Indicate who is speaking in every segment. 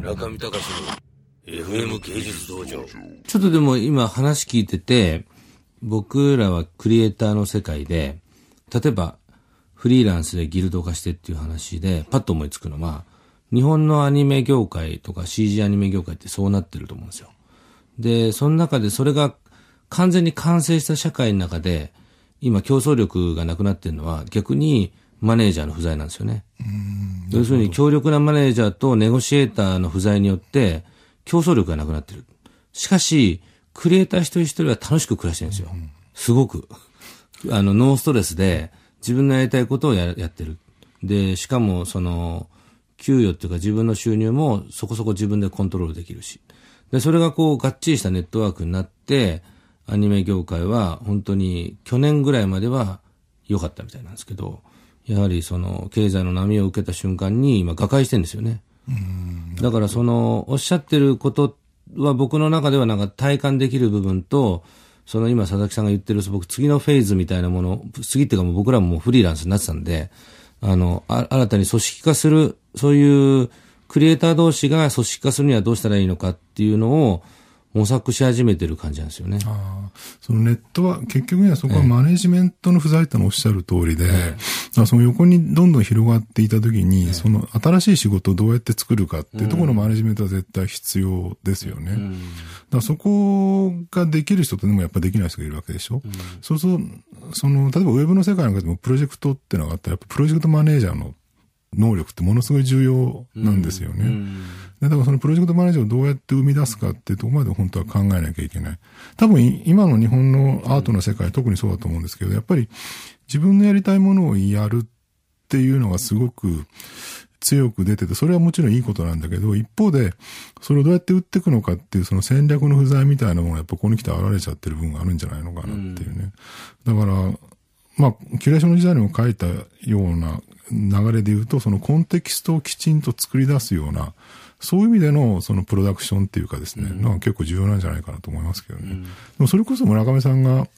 Speaker 1: 中見隆の FM 芸術道場。
Speaker 2: ちょっとでも今話聞いてて、僕らはクリエイターの世界で、例えばフリーランスでギルド化してっていう話で、パッと思いつくのは、日本のアニメ業界とか CG アニメ業界ってそうなってると思うんですよ。で、その中でそれが完全に完成した社会の中で、今競争力がなくなってるのは逆にマネージャーの不在なんですよね。要するに強力なマネージャーとネゴシエーターの不在によって競争力がなくなってる。しかし、クリエイター一人一人は楽しく暮らしてるんですよ。すごく。あの、ノーストレスで自分のやりたいことをややってる。で、しかもその、給与っていうか自分の収入もそこそこ自分でコントロールできるし。で、それがこう、がっちりしたネットワークになって、アニメ業界は本当に去年ぐらいまでは良かったみたいなんですけど、やはりその経済の波を受けた瞬間に今、瓦解してるんですよね。だからその、おっしゃってることは僕の中ではなんか体感できる部分と、その今佐々木さんが言ってる、僕次のフェーズみたいなもの、次っていうかもう僕らもフリーランスになってたんで、あの、あ新たに組織化する、そういうクリエイター同士が組織化するにはどうしたらいいのかっていうのを模索し始めてる感じなんですよね。
Speaker 3: あそのネットは、結局にはそこはマネジメントの不在ってのおっしゃる通りで、ええ、その横にどんどん広がっていたときに、え、その新しい仕事をどうやって作るかっていうところのマネジメントは絶対必要ですよね。うん、だからそこができる人とでもやっぱできない人がいるわけでしょ。うん、そうすると、その、例えばウェブの世界なんかでもプロジェクトってのがあったら、やっぱプロジェクトマネージャーの能力ってものすごい重要なんですよね。うんだからそのプロジェクトマネージャーをどうやって生み出すかっていうところまで本当は考えなきゃいけない。多分今の日本のアートの世界、特にそうだと思うんですけど、やっぱり自分のやりたいものをやるっていうのがすごく強く出てて、それはもちろんいいことなんだけど、一方で、それをどうやって売っていくのかっていうその戦略の不在みたいなものがやっぱここに来て現れちゃってる部分があるんじゃないのかなっていうね。だから、まあ、キュレーションの時代にも書いたような流れで言うと、そのコンテキストをきちんと作り出すような、そういう意味でのそのプロダクションっていうかですね、うん、のが結構重要なんじゃないかなと思いますけどね。うん、でもそれこそ村上さんが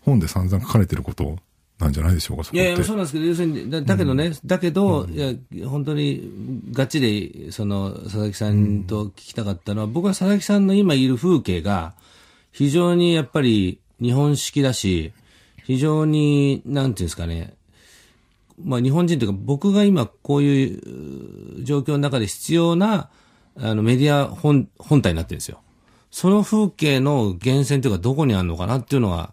Speaker 3: 本で散々書かれてることなんじゃないでしょうか、
Speaker 2: いやいや、そうなんですけど、要するに、だだけどね、うん、だけど、いや、本当に、がっちり、その、佐々木さんと聞きたかったのは、僕は佐々木さんの今いる風景が、非常にやっぱり日本式だし、非常に、なんていうんですかね、まあ日本人というか、僕が今こういう状況の中で必要な、あのメディア本本体になってるんですよ。その風景の源泉というかどこにあるのかなっていうのは、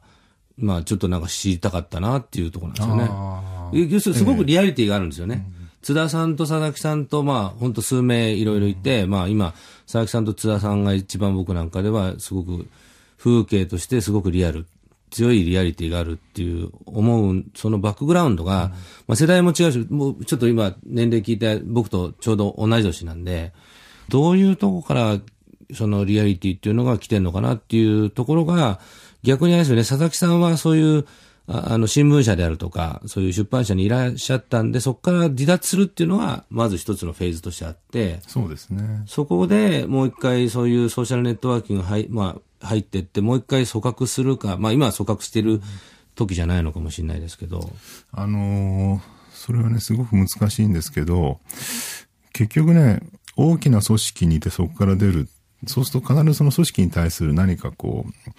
Speaker 2: まあちょっとなんか知りたかったなっていうところなんですよね。要するにすごくリアリティがあるんですよね。えー、津田さんと佐々木さんと、まあ本当数名いろいろいて、うん、まあ今、佐々木さんと津田さんが一番僕なんかではすごく風景としてすごくリアル。強いリアリティがあるっていう思う、そのバックグラウンドが、うん、まあ世代も違うし、もうちょっと今年齢聞いて僕とちょうど同い年なんで、どういうとこからそのリアリティっていうのが来てるのかなっていうところが、逆にあれですよね、佐々木さんはそういう、あの、新聞社であるとか、そういう出版社にいらっしゃったんで、そこから離脱するっていうのは、まず一つのフェーズとしてあって、
Speaker 3: そうですね。
Speaker 2: そこでもう一回そういうソーシャルネットワーキング入、まあ、入ってって、もう一回組閣するか、まあ今は組閣してる時じゃないのかもしれないですけど。
Speaker 3: あのー、それはね、すごく難しいんですけど、結局ね、大きな組織にいてそこから出る。そうすると必ずその組織に対する何かこう、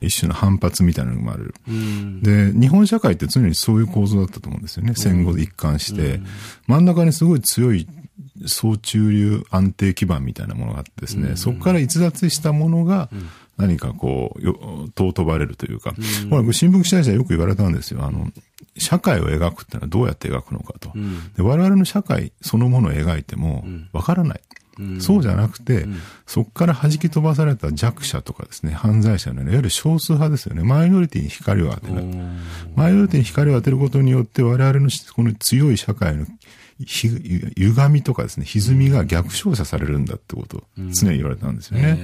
Speaker 3: 一種の反発みたいなのが生まれる。で、日本社会って常にそういう構造だったと思うんですよね。戦後で一貫して。真ん中にすごい強い総中流安定基盤みたいなものがあってですね、そこから逸脱したものが、何かこう、よ、尊ばれるというか、ほら、新聞記者じゃよく言われたんですよ。あの、社会を描くってのはどうやって描くのかと。うん、で我々の社会そのものを描いても、わからない。うん、そうじゃなくて、うん、そこから弾き飛ばされた弱者とかですね、犯罪者の、ね、いわゆる少数派ですよね。マイノリティに光を当てる。マイノリティに光を当てることによって、我々のこの強い社会の歪みとかですね、歪みが逆照射されるんだってことを常に言われたんですよね。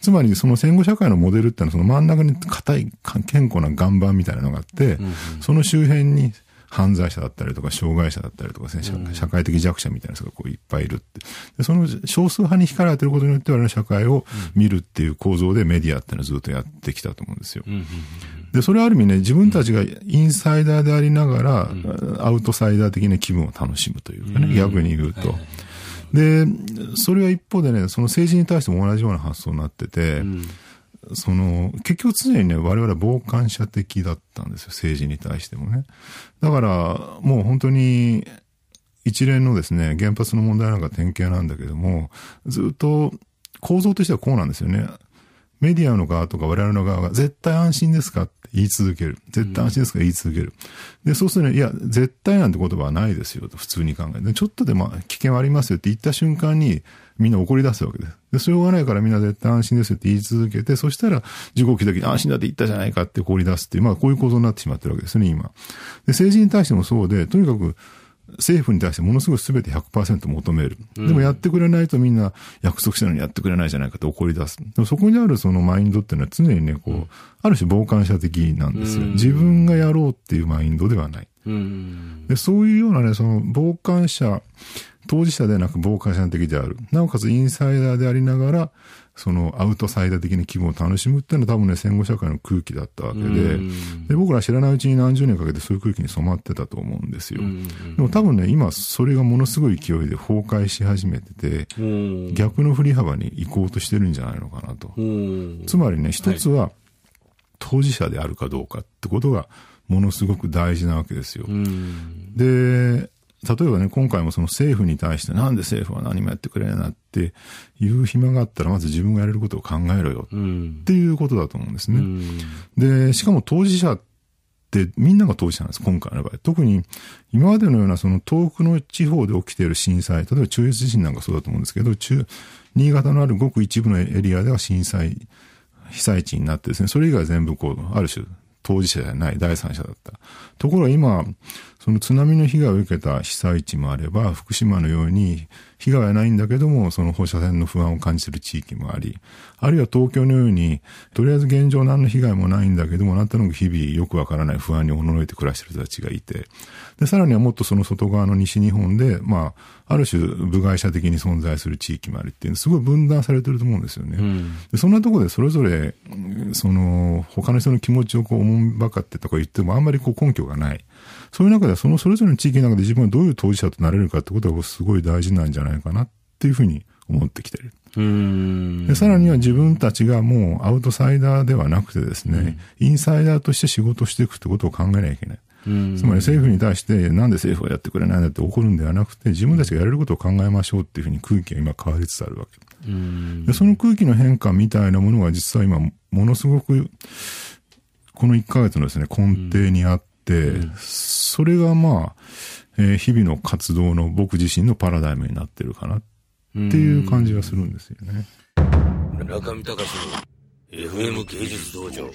Speaker 3: つまりその戦後社会のモデルってのはその真ん中に硬い健康な岩盤みたいなのがあって、うんうん、その周辺に犯罪者だったりとか、障害者だったりとかね、うん、社会的弱者みたいな人がこういっぱいいるって。でその少数派に光られてることによって我々の社会を見るっていう構造でメディアっていうのはずっとやってきたと思うんですよ。で、それはある意味ね、自分たちがインサイダーでありながら、アウトサイダー的な気分を楽しむというかね、逆に言うと。で、それは一方でね、その政治に対しても同じような発想になってて、その、結局常にね、我々は傍観者的だったんですよ、政治に対してもね。だから、もう本当に、一連のですね、原発の問題なんか典型なんだけども、ずっと構造としてはこうなんですよね。メディアの側とか我々の側が絶対安心ですかって言い続ける。絶対安心ですから言い続ける。で、そうするとね、いや、絶対なんて言葉はないですよと普通に考えて。ちょっとでも危険はありますよって言った瞬間にみんな怒り出すわけです。で、しょうがないからみんな絶対安心ですよって言い続けて、そしたら事故起きた時に安心だって言ったじゃないかって怒り出すっていう、まあこういう構造になってしまってるわけですね、今。で、政治に対してもそうで、とにかく政府に対してものすごい全て100%求める。でもやってくれないとみんな約束したのにやってくれないじゃないかと怒り出す。でもそこにあるそのマインドっていうのは常にね、こう、ある種傍観者的なんですよ。自分がやろうっていうマインドではない。でそういうようなね、その傍観者、当事者ではなく傍観者的である。なおかつインサイダーでありながら、そのアウトサイダー的な気分を楽しむっていうのは多分ね、戦後社会の空気だったわけで、で、僕ら知らないうちに何十年かけてそういう空気に染まってたと思うんですよ。でも多分ね、今それがものすごい勢いで崩壊し始めてて、逆の振り幅に行こうとしてるんじゃないのかなと。つまりね、一つは、当事者であるかどうかってことがものすごく大事なわけですよ。で、例えばね、今回もその政府に対してなんで政府は何もやってくれないなっていう暇があったら、まず自分がやれることを考えろよっていうことだと思うんですね。うん、で、しかも当事者ってみんなが当事者なんです、今回の場合。特に今までのようなその遠くの地方で起きている震災、例えば中越地震なんかそうだと思うんですけど、中、新潟のあるごく一部のエリアでは震災、被災地になってですね、それ以外は全部こう、ある種当事者じゃない第三者だった。ところが今、その津波の被害を受けた被災地もあれば、福島のように被害はないんだけども、その放射線の不安を感じている地域もあり、あるいは東京のように、とりあえず現状何の被害もないんだけども、なんとなく日々よくわからない不安におののいて暮らしている人たちがいて、で、さらにはもっとその外側の西日本で、まあ、ある種部外者的に存在する地域もあるっていう、すごい分断されてると思うんですよね。うん、でそんなところでそれぞれ、その、他の人の気持ちをこう、思んばかってとか言ってもあんまりこう根拠がない。そういう中でそのそれぞれの地域の中で自分はどういう当事者となれるかってことがすごい大事なんじゃないかなっていうふうに思ってきてる。でさらには自分たちがもうアウトサイダーではなくてですね、うん、インサイダーとして仕事していくってことを考えなきゃいけない。つまり政府に対してなんで政府はやってくれないんだって怒るんではなくて自分たちがやれることを考えましょうっていうふうに空気が今変わりつつあるわけ。でその空気の変化みたいなものが実は今ものすごくこの1ヶ月のですね根底にあって、それがまあ、えー、日々の活動の僕自身のパラダイムになってるかなっていう感じがするんですよね。
Speaker 1: 中見隆の FM 芸術道場。